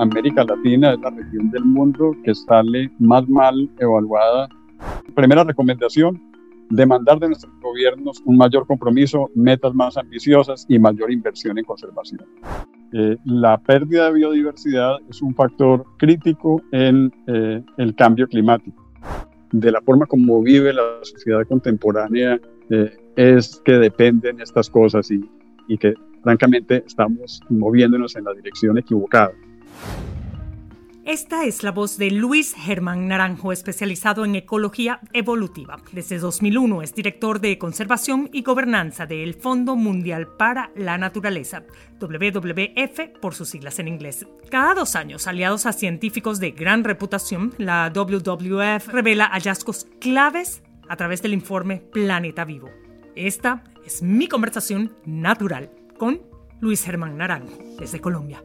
América Latina es la región del mundo que sale más mal evaluada. Primera recomendación, demandar de nuestros gobiernos un mayor compromiso, metas más ambiciosas y mayor inversión en conservación. Eh, la pérdida de biodiversidad es un factor crítico en eh, el cambio climático. De la forma como vive la sociedad contemporánea eh, es que dependen estas cosas y, y que francamente estamos moviéndonos en la dirección equivocada. Esta es la voz de Luis Germán Naranjo, especializado en ecología evolutiva. Desde 2001 es director de conservación y gobernanza del Fondo Mundial para la Naturaleza, WWF por sus siglas en inglés. Cada dos años, aliados a científicos de gran reputación, la WWF revela hallazgos claves a través del informe Planeta Vivo. Esta es mi conversación natural con Luis Germán Naranjo, desde Colombia.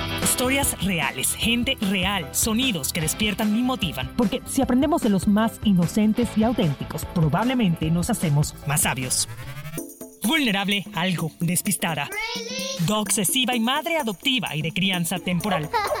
Historias reales, gente real, sonidos que despiertan y motivan. Porque si aprendemos de los más inocentes y auténticos, probablemente nos hacemos más sabios. Vulnerable, algo despistada. Obsesiva y madre adoptiva y de crianza temporal.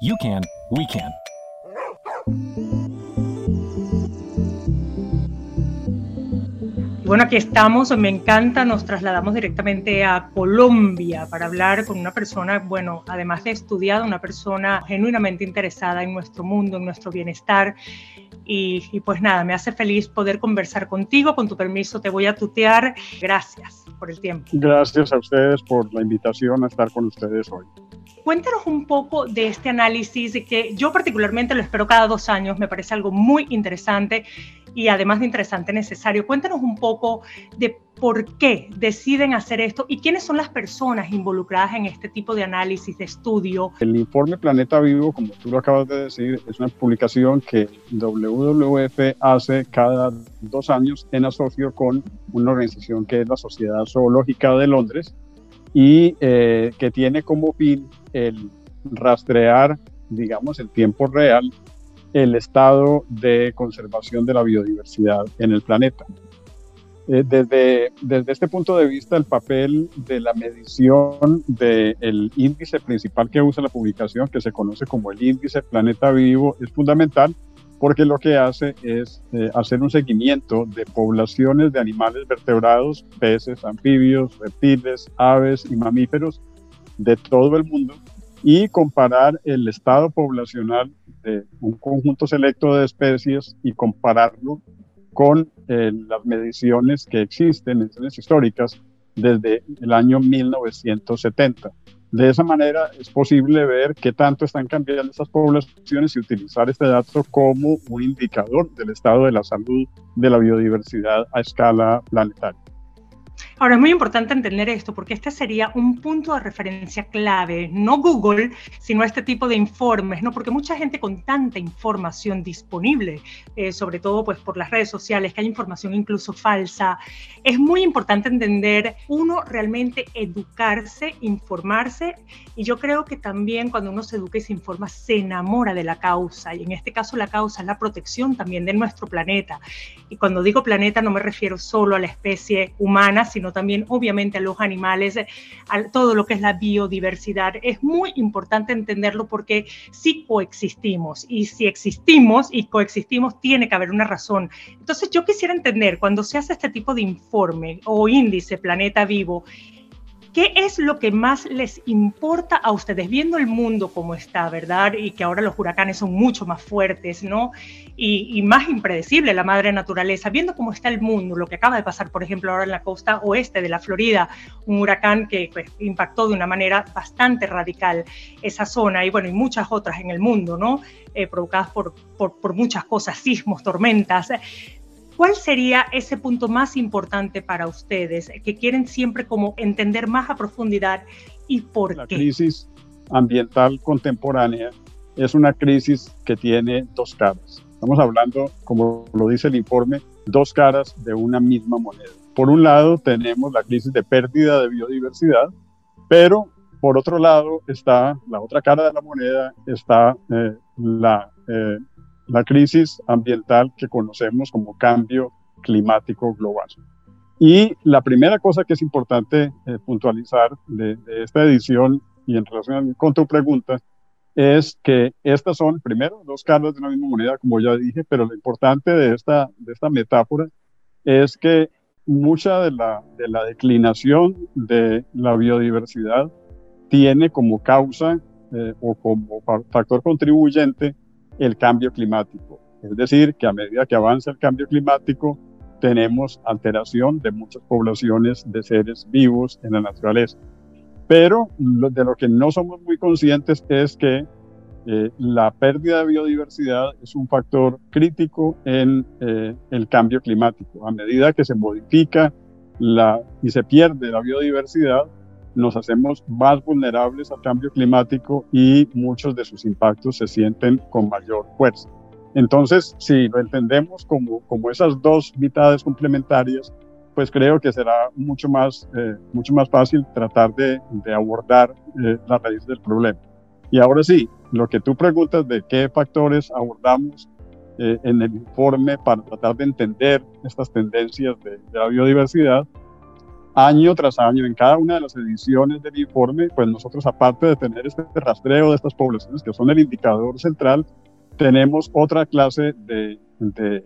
you can, we can. Bueno, aquí estamos, me encanta, nos trasladamos directamente a Colombia para hablar con una persona, bueno, además de estudiada, una persona genuinamente interesada en nuestro mundo, en nuestro bienestar. Y, y, pues nada, me hace feliz poder conversar contigo. Con tu permiso, te voy a tutear. Gracias por el tiempo. Gracias a ustedes por la invitación a estar con ustedes hoy. Cuéntanos un poco de este análisis que yo particularmente lo espero cada dos años, me parece algo muy interesante y además de interesante, necesario. Cuéntanos un poco de por qué deciden hacer esto y quiénes son las personas involucradas en este tipo de análisis, de estudio. El informe Planeta Vivo, como tú lo acabas de decir, es una publicación que WWF hace cada dos años en asocio con una organización que es la Sociedad Zoológica de Londres y eh, que tiene como fin el rastrear, digamos, en tiempo real el estado de conservación de la biodiversidad en el planeta. Eh, desde, desde este punto de vista, el papel de la medición del índice principal que usa la publicación, que se conoce como el índice Planeta Vivo, es fundamental porque lo que hace es eh, hacer un seguimiento de poblaciones de animales vertebrados, peces, anfibios, reptiles, aves y mamíferos de todo el mundo y comparar el estado poblacional de un conjunto selecto de especies y compararlo con eh, las mediciones que existen, mediciones históricas, desde el año 1970. De esa manera es posible ver qué tanto están cambiando estas poblaciones y utilizar este dato como un indicador del estado de la salud de la biodiversidad a escala planetaria. Ahora, es muy importante entender esto porque este sería un punto de referencia clave, no Google, sino este tipo de informes, ¿no? Porque mucha gente con tanta información disponible, eh, sobre todo pues por las redes sociales, que hay información incluso falsa, es muy importante entender, uno, realmente educarse, informarse, y yo creo que también cuando uno se educa y se informa, se enamora de la causa, y en este caso la causa es la protección también de nuestro planeta. Y cuando digo planeta no me refiero solo a la especie humana, sino también obviamente a los animales, a todo lo que es la biodiversidad. Es muy importante entenderlo porque sí coexistimos y si existimos y coexistimos tiene que haber una razón. Entonces yo quisiera entender cuando se hace este tipo de informe o índice Planeta Vivo, ¿Qué es lo que más les importa a ustedes, viendo el mundo como está, verdad? Y que ahora los huracanes son mucho más fuertes, ¿no? Y, más impredecible la madre naturaleza, viendo cómo está el mundo, lo que acaba de pasar, por ejemplo, ahora en la costa oeste de la Florida, un huracán que pues, impactó de una manera bastante radical esa zona y bueno, y muchas otras en el mundo, ¿no? Eh, provocadas por, por, por muchas cosas, sismos, tormentas. ¿Cuál sería ese punto más importante para ustedes que quieren siempre como entender más a profundidad y por qué? La crisis ambiental contemporánea es una crisis que tiene dos caras. Estamos hablando, como lo dice el informe, dos caras de una misma moneda. Por un lado tenemos la crisis de pérdida de biodiversidad, pero por otro lado está la otra cara de la moneda, está eh, la eh, la crisis ambiental que conocemos como cambio climático global. Y la primera cosa que es importante eh, puntualizar de, esta edición y en relación con tu pregunta es que estas son, primero, dos caras de una misma moneda, como ya dije, pero lo importante de esta, de esta metáfora es que mucha de la, de la declinación de la biodiversidad tiene como causa eh, o como factor contribuyente el cambio climático. Es decir, que a medida que avanza el cambio climático, tenemos alteración de muchas poblaciones de seres vivos en la naturaleza. Pero de lo que no somos muy conscientes es que eh, la pérdida de biodiversidad es un factor crítico en eh, el cambio climático. A medida que se modifica y se pierde la biodiversidad, nos hacemos más vulnerables al cambio climático y muchos de sus impactos se sienten con mayor fuerza. Entonces, si lo entendemos como, como esas dos mitades complementarias, pues creo que será mucho más, eh, mucho más fácil tratar de, abordar eh, la raíz del problema. Y ahora sí, lo que tú preguntas de qué factores abordamos eh, en el informe para tratar de entender estas tendencias de, de la biodiversidad, año tras año, en cada una de las ediciones del informe, pues nosotros, aparte de tener este rastreo de estas poblaciones, que son el indicador central, tenemos otra clase de,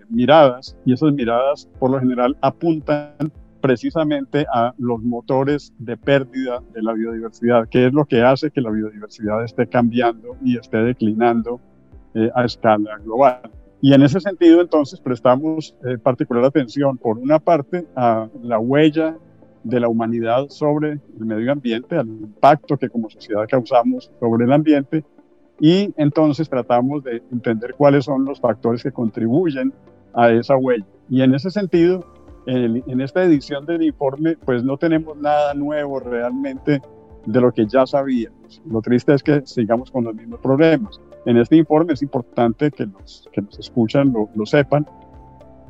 miradas y esas miradas por lo general apuntan precisamente a los motores de pérdida de la biodiversidad, que es lo que hace que la biodiversidad esté cambiando y esté declinando eh, a escala global. Y en ese sentido, entonces, prestamos eh, particular atención, por una parte, a la huella de la humanidad sobre el medio ambiente, al impacto que como sociedad causamos sobre el ambiente y entonces tratamos de entender cuáles son los factores que contribuyen a esa huella. Y en ese sentido, en, esta edición del informe, pues no tenemos nada nuevo realmente de lo que ya sabíamos. Lo triste es que sigamos con los mismos problemas. En este informe es importante que los que nos escuchan lo, lo sepan,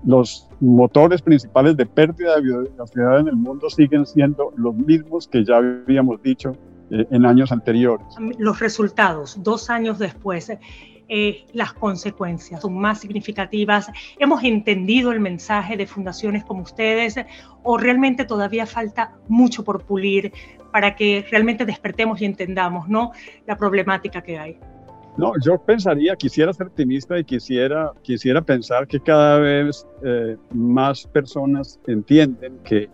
los motores principales de pérdida de biodiversidad en el mundo siguen siendo los mismos que ya habíamos dicho eh, en años anteriores. Los resultados, dos años después, eh, las consecuencias son más significativas. ¿Hemos entendido el mensaje de fundaciones como ustedes o realmente todavía falta mucho por pulir para que realmente despertemos y entendamos ¿no? la problemática que hay? No, yo pensaría, quisiera ser optimista y quisiera, quisiera pensar que cada vez eh, más personas entienden que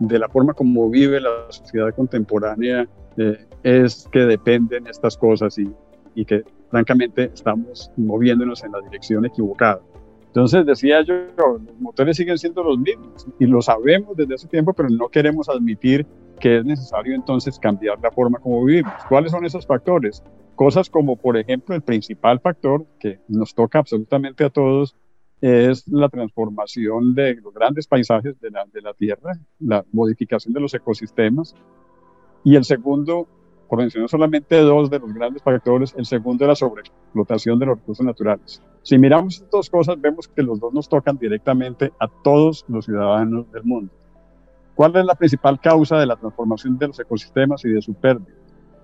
de la forma como vive la sociedad contemporánea eh, es que dependen estas cosas y, y que francamente estamos moviéndonos en la dirección equivocada. Entonces decía yo, los motores siguen siendo los mismos y lo sabemos desde hace tiempo, pero no queremos admitir que es necesario entonces cambiar la forma como vivimos. ¿Cuáles son esos factores? Cosas como, por ejemplo, el principal factor que nos toca absolutamente a todos es la transformación de los grandes paisajes de la, de la Tierra, la modificación de los ecosistemas. Y el segundo, por mencionar solamente dos de los grandes factores, el segundo es la sobreexplotación de los recursos naturales. Si miramos estas dos cosas, vemos que los dos nos tocan directamente a todos los ciudadanos del mundo. ¿Cuál es la principal causa de la transformación de los ecosistemas y de su pérdida?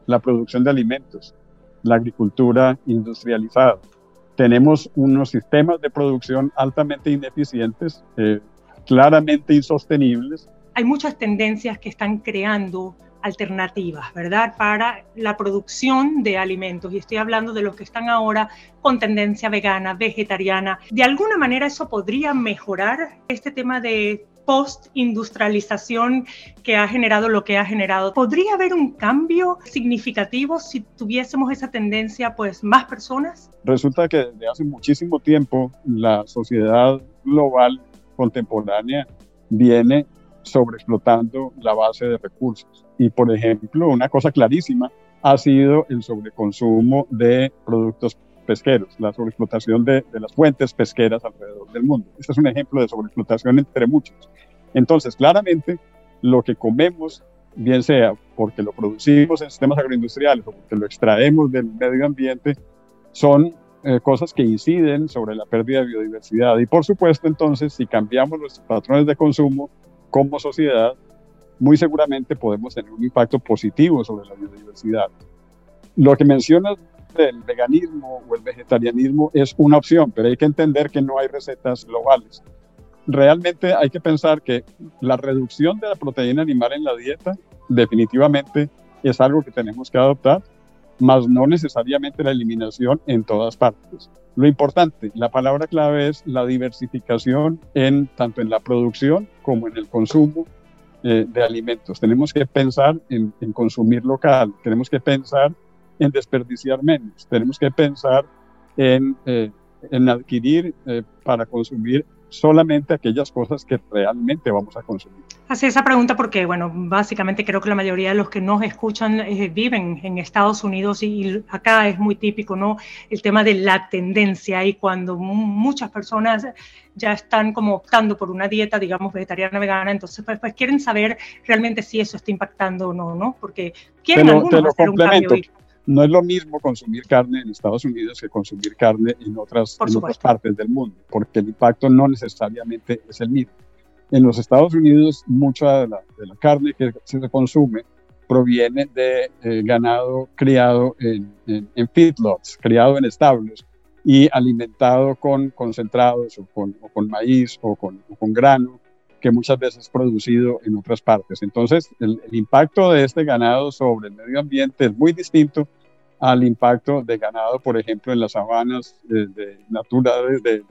La producción de alimentos la agricultura industrializada. Tenemos unos sistemas de producción altamente ineficientes, eh, claramente insostenibles. Hay muchas tendencias que están creando alternativas, ¿verdad? Para la producción de alimentos. Y estoy hablando de los que están ahora con tendencia vegana, vegetariana. ¿De alguna manera eso podría mejorar este tema de post-industrialización que ha generado lo que ha generado. ¿Podría haber un cambio significativo si tuviésemos esa tendencia, pues más personas? Resulta que desde hace muchísimo tiempo la sociedad global contemporánea viene sobreexplotando la base de recursos. Y por ejemplo, una cosa clarísima ha sido el sobreconsumo de productos pesqueros, la sobreexplotación de, de, las fuentes pesqueras alrededor del mundo. Este es un ejemplo de sobreexplotación entre muchos. Entonces, claramente, lo que comemos, bien sea porque lo producimos en sistemas agroindustriales o porque lo extraemos del medio ambiente, son eh, cosas que inciden sobre la pérdida de biodiversidad. Y por supuesto, entonces, si cambiamos nuestros patrones de consumo como sociedad, muy seguramente podemos tener un impacto positivo sobre la biodiversidad. Lo que mencionas del veganismo o el vegetarianismo es una opción, pero hay que entender que no hay recetas globales. Realmente hay que pensar que la reducción de la proteína animal en la dieta definitivamente es algo que tenemos que adoptar, más no necesariamente la eliminación en todas partes. Lo importante, la palabra clave es la diversificación en tanto en la producción como en el consumo eh, de alimentos. Tenemos que pensar en, en consumir local, tenemos que pensar en desperdiciar menos, tenemos que pensar en, eh, en adquirir eh, para consumir solamente aquellas cosas que realmente vamos a consumir. Hacía esa pregunta porque, bueno, básicamente creo que la mayoría de los que nos escuchan eh, viven en Estados Unidos y, acá es muy típico, ¿no? El tema de la tendencia y cuando muchas personas ya están como optando por una dieta, digamos, vegetariana, vegana, entonces pues, pues quieren saber realmente si eso está impactando o no, ¿no? Porque quieren te lo, algunos te lo hacer un cambio. Y, no es lo mismo consumir carne en Estados Unidos que consumir carne en otras, en otras partes del mundo, porque el impacto no necesariamente es el mismo. En los Estados Unidos, mucha de la, de la carne que se consume proviene de eh, ganado criado en, en, en, feedlots, criado en establos y alimentado con concentrados o con, o con maíz o con, o con grano que muchas veces es producido en otras partes. Entonces, el, el, impacto de este ganado sobre el medio ambiente es muy distinto al impacto de ganado, por ejemplo, en las sabanas de, de naturales de,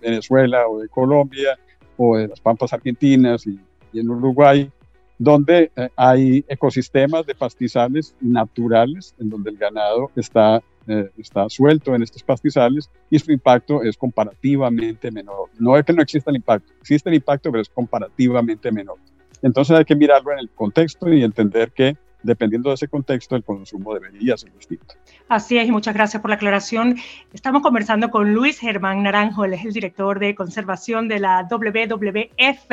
Venezuela o de Colombia o de las pampas argentinas y, y en Uruguay, donde eh, hay ecosistemas de pastizales naturales en donde el ganado está, eh, está suelto en estos pastizales y su impacto es comparativamente menor. No es que no exista el impacto, existe el impacto, pero es comparativamente menor. Entonces hay que mirarlo en el contexto y entender que dependiendo de ese contexto, el consumo debería ser distinto. Así es, y muchas gracias por la aclaración. Estamos conversando con Luis Germán Naranjo, él es el director de conservación de la WWF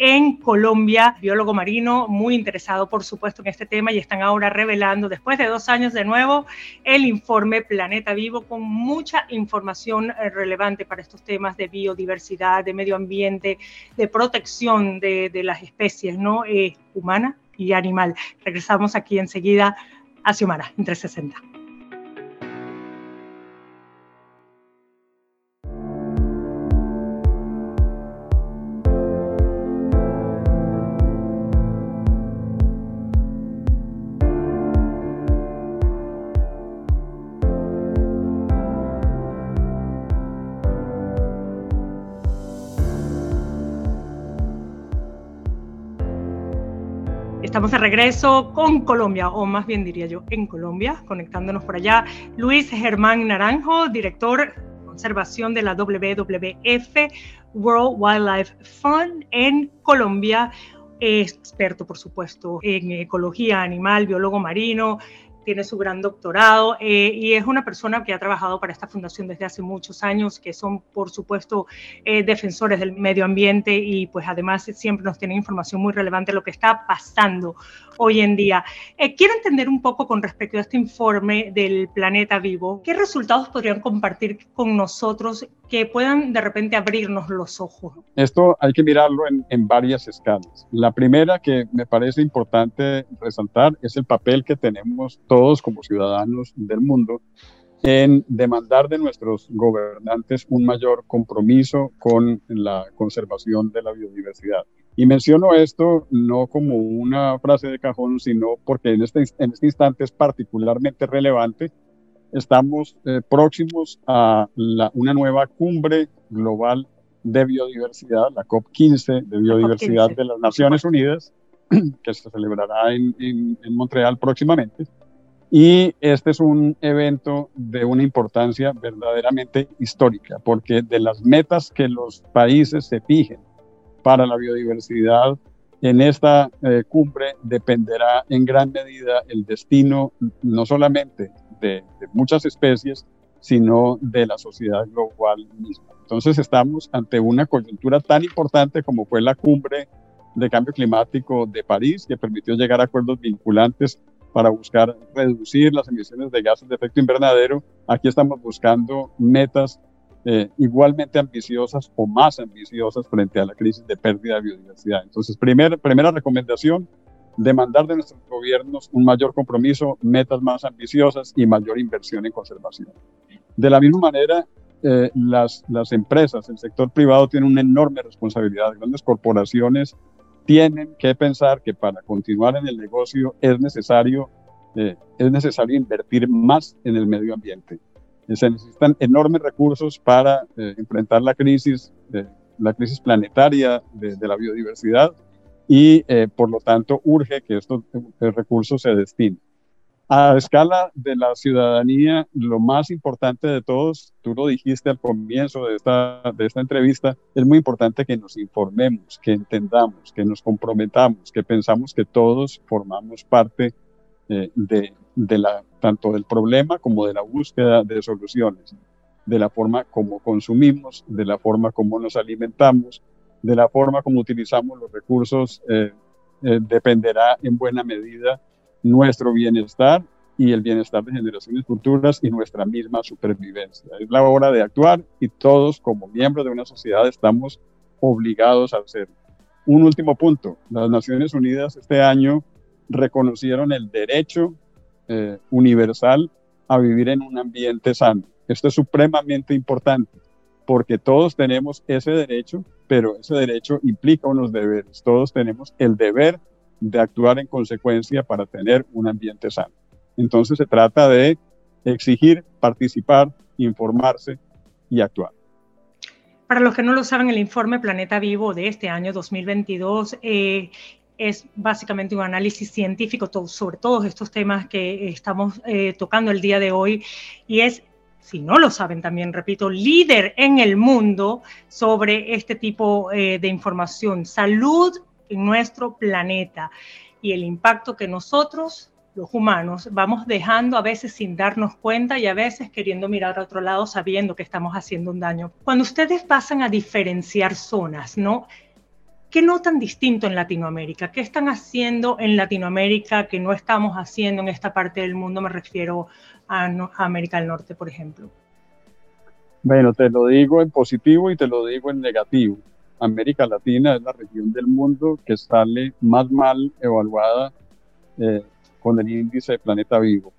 en Colombia, biólogo marino, muy interesado, por supuesto, en este tema y están ahora revelando, después de dos años de nuevo, el informe Planeta Vivo con mucha información eh, relevante para estos temas de biodiversidad, de medio ambiente, de protección de, de las especies ¿no? Eh, humanas y animal. Regresamos aquí enseguida a Xiomara, en 360. Estamos de regreso con Colombia, o más bien diría yo, en Colombia, conectándonos por allá. Luis Germán Naranjo, director de conservación de la WWF World Wildlife Fund en Colombia, experto, por supuesto, en ecología animal, biólogo marino, tiene su gran doctorado eh, y es una persona que ha trabajado para esta fundación desde hace muchos años, que son, por supuesto, eh, defensores del medio ambiente y pues además siempre nos tienen información muy relevante de lo que está pasando hoy en día. Eh, quiero entender un poco con respecto a este informe del planeta vivo, ¿qué resultados podrían compartir con nosotros que puedan de repente abrirnos los ojos? Esto hay que mirarlo en, en varias escalas. La primera que me parece importante resaltar es el papel que tenemos todos como ciudadanos del mundo en demandar de nuestros gobernantes un mayor compromiso con la conservación de la biodiversidad. Y menciono esto no como una frase de cajón, sino porque en este, en este instante es particularmente relevante. Estamos eh, próximos a la, una nueva cumbre global de biodiversidad, la COP15 de biodiversidad de las Naciones Unidas, que se celebrará en, en, Montreal próximamente. Y este es un evento de una importancia verdaderamente histórica, porque de las metas que los países se fijen para la biodiversidad en esta eh, cumbre dependerá en gran medida el destino no solamente de, de, muchas especies, sino de la sociedad global misma. Entonces estamos ante una coyuntura tan importante como fue la cumbre de cambio climático de París, que permitió llegar a acuerdos vinculantes para buscar reducir las emisiones de gases de efecto invernadero. Aquí estamos buscando metas eh, igualmente ambiciosas o más ambiciosas frente a la crisis de pérdida de biodiversidad. Entonces, primer, primera recomendación, demandar de nuestros gobiernos un mayor compromiso, metas más ambiciosas y mayor inversión en conservación. De la misma manera, eh, las, las empresas, el sector privado tiene una enorme responsabilidad. Grandes corporaciones tienen que pensar que para continuar en el negocio es necesario, eh, es necesario invertir más en el medio ambiente. Se necesitan enormes recursos para eh, enfrentar la crisis, la crisis planetaria de, de la biodiversidad y por lo tanto urge que estos recursos se destinen. A escala de la ciudadanía, lo más importante de todos, tú lo dijiste al comienzo de esta, de esta entrevista, es muy importante que nos informemos, que entendamos, que nos comprometamos, que pensamos que todos formamos parte eh, de, de la, tanto del problema como de la búsqueda de soluciones, de la forma como consumimos, de la forma como nos alimentamos, de la forma como utilizamos los recursos, eh, eh, dependerá en buena medida nuestro bienestar y el bienestar de generaciones futuras y nuestra misma supervivencia. Es la hora de actuar y todos como miembros de una sociedad estamos obligados a hacerlo. Un último punto. Las Naciones Unidas este año reconocieron el derecho eh, universal a vivir en un ambiente sano. Esto es supremamente importante porque todos tenemos ese derecho, pero ese derecho implica unos deberes. Todos tenemos el deber de actuar en consecuencia para tener un ambiente sano. Entonces se trata de exigir, participar, informarse y actuar. Para los que no lo saben, el informe Planeta Vivo de este año 2022 eh, es básicamente un análisis científico sobre todos estos temas que estamos eh, tocando el día de hoy y es si no lo saben también, repito, líder en el mundo sobre este tipo eh, de información. Salud en nuestro planeta y el impacto que nosotros, los humanos, vamos dejando a veces sin darnos cuenta y a veces queriendo mirar a otro lado sabiendo que estamos haciendo un daño. Cuando ustedes pasan a diferenciar zonas, ¿no? ¿Qué notan distinto en Latinoamérica? ¿Qué están haciendo en Latinoamérica que no estamos haciendo en esta parte del mundo? Me refiero a, a América del Norte, por ejemplo. Bueno, te lo digo en positivo y te lo digo en negativo. América Latina es la región del mundo que sale más mal evaluada eh, con el índice de planeta vivo.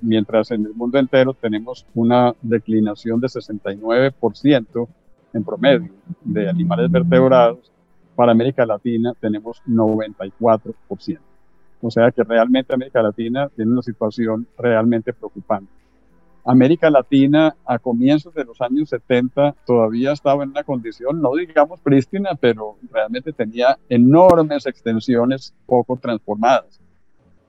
mientras en el mundo entero tenemos una declinación de 69% en promedio de animales vertebrados, para América Latina tenemos 94%. O sea que realmente América Latina tiene una situación realmente preocupante. América Latina a comienzos de los años 70 todavía estaba en una condición, no digamos prístina, pero realmente tenía enormes extensiones poco transformadas.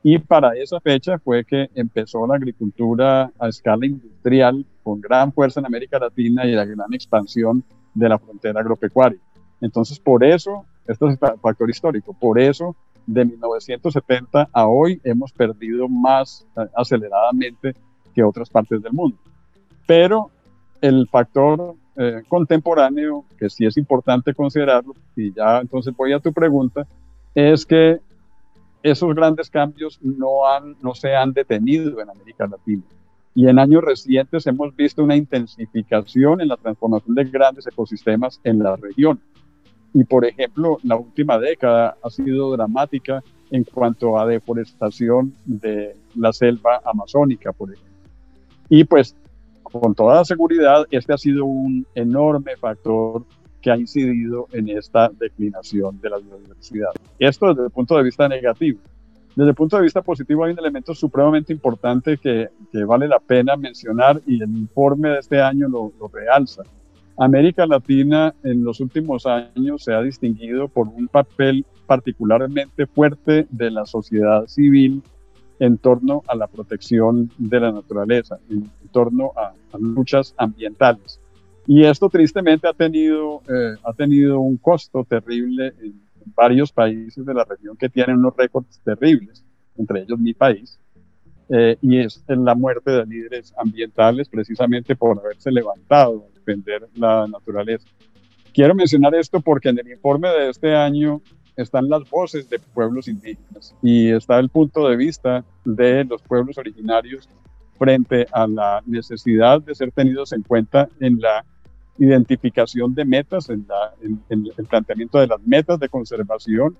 Y para esa fecha fue que empezó la agricultura a escala industrial con gran fuerza en América Latina y la gran expansión de la frontera agropecuaria. Entonces, por eso, esto es un factor histórico, por eso de 1970 a hoy hemos perdido más eh, aceleradamente que otras partes del mundo. Pero el factor eh, contemporáneo, que sí es importante considerarlo, y ya entonces voy a tu pregunta, es que esos grandes cambios no, han, no se han detenido en América Latina. Y en años recientes hemos visto una intensificación en la transformación de grandes ecosistemas en la región. Y por ejemplo, la última década ha sido dramática en cuanto a deforestación de la selva amazónica, por ejemplo. Y pues con toda seguridad, este ha sido un enorme factor que ha incidido en esta declinación de la biodiversidad. Esto desde el punto de vista negativo. Desde el punto de vista positivo hay un elemento supremamente importante que, que vale la pena mencionar y el informe de este año lo, lo realza. América Latina en los últimos años se ha distinguido por un papel particularmente fuerte de la sociedad civil en torno a la protección de la naturaleza, en, torno a, luchas ambientales. Y esto tristemente ha tenido, eh, ha tenido un costo terrible en varios países de la región que tienen unos récords terribles, entre ellos mi país, eh, y es la muerte de líderes ambientales precisamente por haberse levantado a defender la naturaleza. Quiero mencionar esto porque en el informe de este año están las voces de pueblos indígenas. Y está el punto de vista de los pueblos originarios frente a la necesidad de ser tenidos en cuenta en la identificación de metas, en, el planteamiento de las metas de conservación,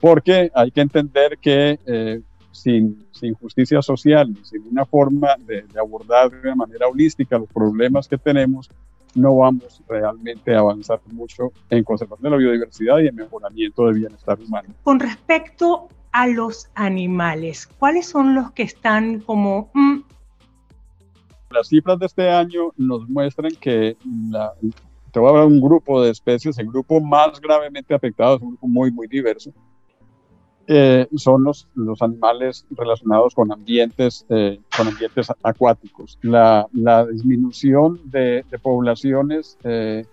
porque hay que entender que eh, sin, sin, justicia social sin una forma de, de abordar de una manera holística los problemas que tenemos, no vamos realmente a avanzar mucho en conservación de la biodiversidad y en mejoramiento del bienestar humano. Con respecto a los animales, ¿cuáles son los que están como... Mm? Las cifras de este año nos muestran que la, te voy a hablar de un grupo de especies, el grupo más gravemente afectado es un grupo muy, muy diverso, eh, son los, los animales relacionados con ambientes, eh, con ambientes acuáticos. La, la disminución de, de poblaciones eh,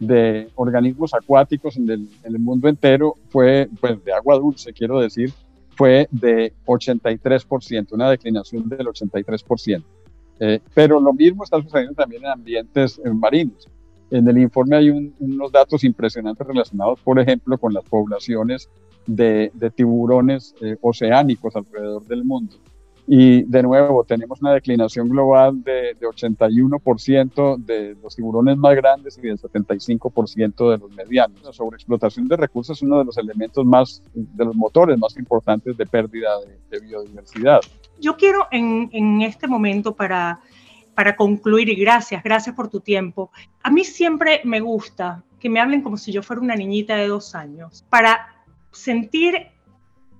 de organismos acuáticos en el, en el, mundo entero fue, pues de agua dulce, quiero decir, fue de 83%, una declinación del 83%. pero lo mismo está sucediendo también en ambientes marinos. En el informe hay unos datos impresionantes relacionados, por ejemplo, con las poblaciones de, tiburones eh, oceánicos alrededor del mundo. Y de nuevo, tenemos una declinación global de, de 81% de los tiburones más grandes y del 75% de los medianos. La sobreexplotación de recursos es uno de los elementos más, de los motores más importantes de pérdida de, biodiversidad. Yo quiero en, en este momento para, para concluir, y gracias, gracias por tu tiempo, a mí siempre me gusta que me hablen como si yo fuera una niñita de dos años, para sentir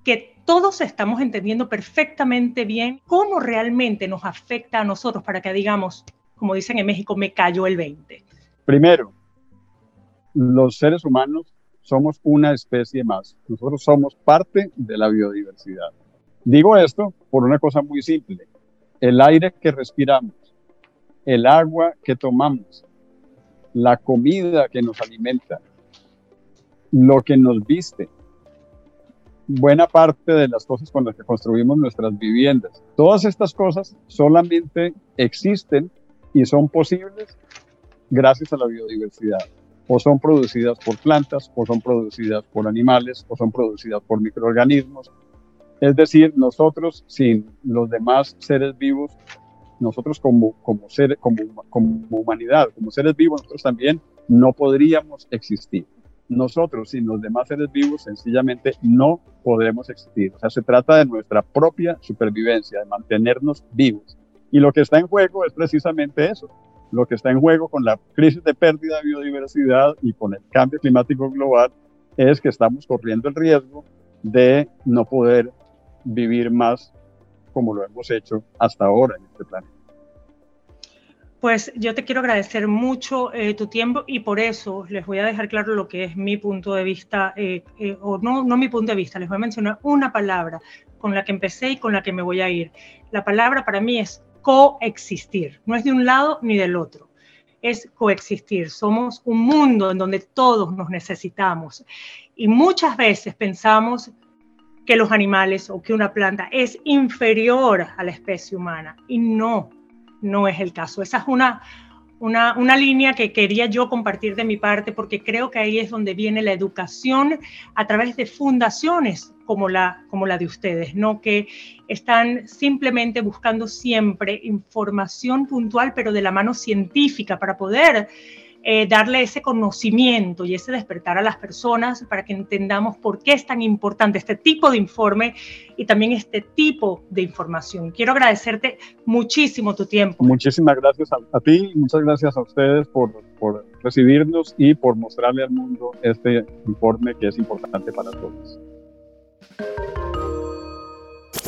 que todos estamos entendiendo perfectamente bien cómo realmente nos afecta a nosotros para que digamos, como dicen en México, me cayó el 20. Primero, los seres humanos somos una especie más. Nosotros somos parte de la biodiversidad. Digo esto por una cosa muy simple. El aire que respiramos, el agua que tomamos, la comida que nos alimenta, lo que nos viste, buena parte de las cosas con las que construimos nuestras viviendas. Todas estas cosas solamente existen y son posibles gracias a la biodiversidad. O son producidas por plantas, o son producidas por animales, o son producidas por microorganismos. Es decir, nosotros sin los demás seres vivos, nosotros como, como, ser, como, como humanidad, como seres vivos, nosotros también no podríamos existir nosotros sin los demás seres vivos sencillamente no podremos existir. O sea, se trata de nuestra propia supervivencia, de mantenernos vivos. Y lo que está en juego es precisamente eso. Lo que está en juego con la crisis de pérdida de biodiversidad y con el cambio climático global es que estamos corriendo el riesgo de no poder vivir más como lo hemos hecho hasta ahora en este planeta. Pues yo te quiero agradecer mucho eh, tu tiempo y por eso les voy a dejar claro lo que es mi punto de vista, eh, eh, o no, no mi punto de vista, les voy a mencionar una palabra con la que empecé y con la que me voy a ir. La palabra para mí es coexistir, no es de un lado ni del otro, es coexistir. Somos un mundo en donde todos nos necesitamos. Y muchas veces pensamos que los animales o que una planta es inferior a la especie humana. Y no no es el caso. Esa es una, una, línea que quería yo compartir de mi parte porque creo que ahí es donde viene la educación a través de fundaciones como la, como la de ustedes, ¿no? que están simplemente buscando siempre información puntual, pero de la mano científica para poder eh, darle ese conocimiento y ese despertar a las personas para que entendamos por qué es tan importante este tipo de informe y también este tipo de información. Quiero agradecerte muchísimo tu tiempo. Muchísimas gracias a, ti y muchas gracias a ustedes por, por recibirnos y por mostrarle al mundo este informe que es importante para todos.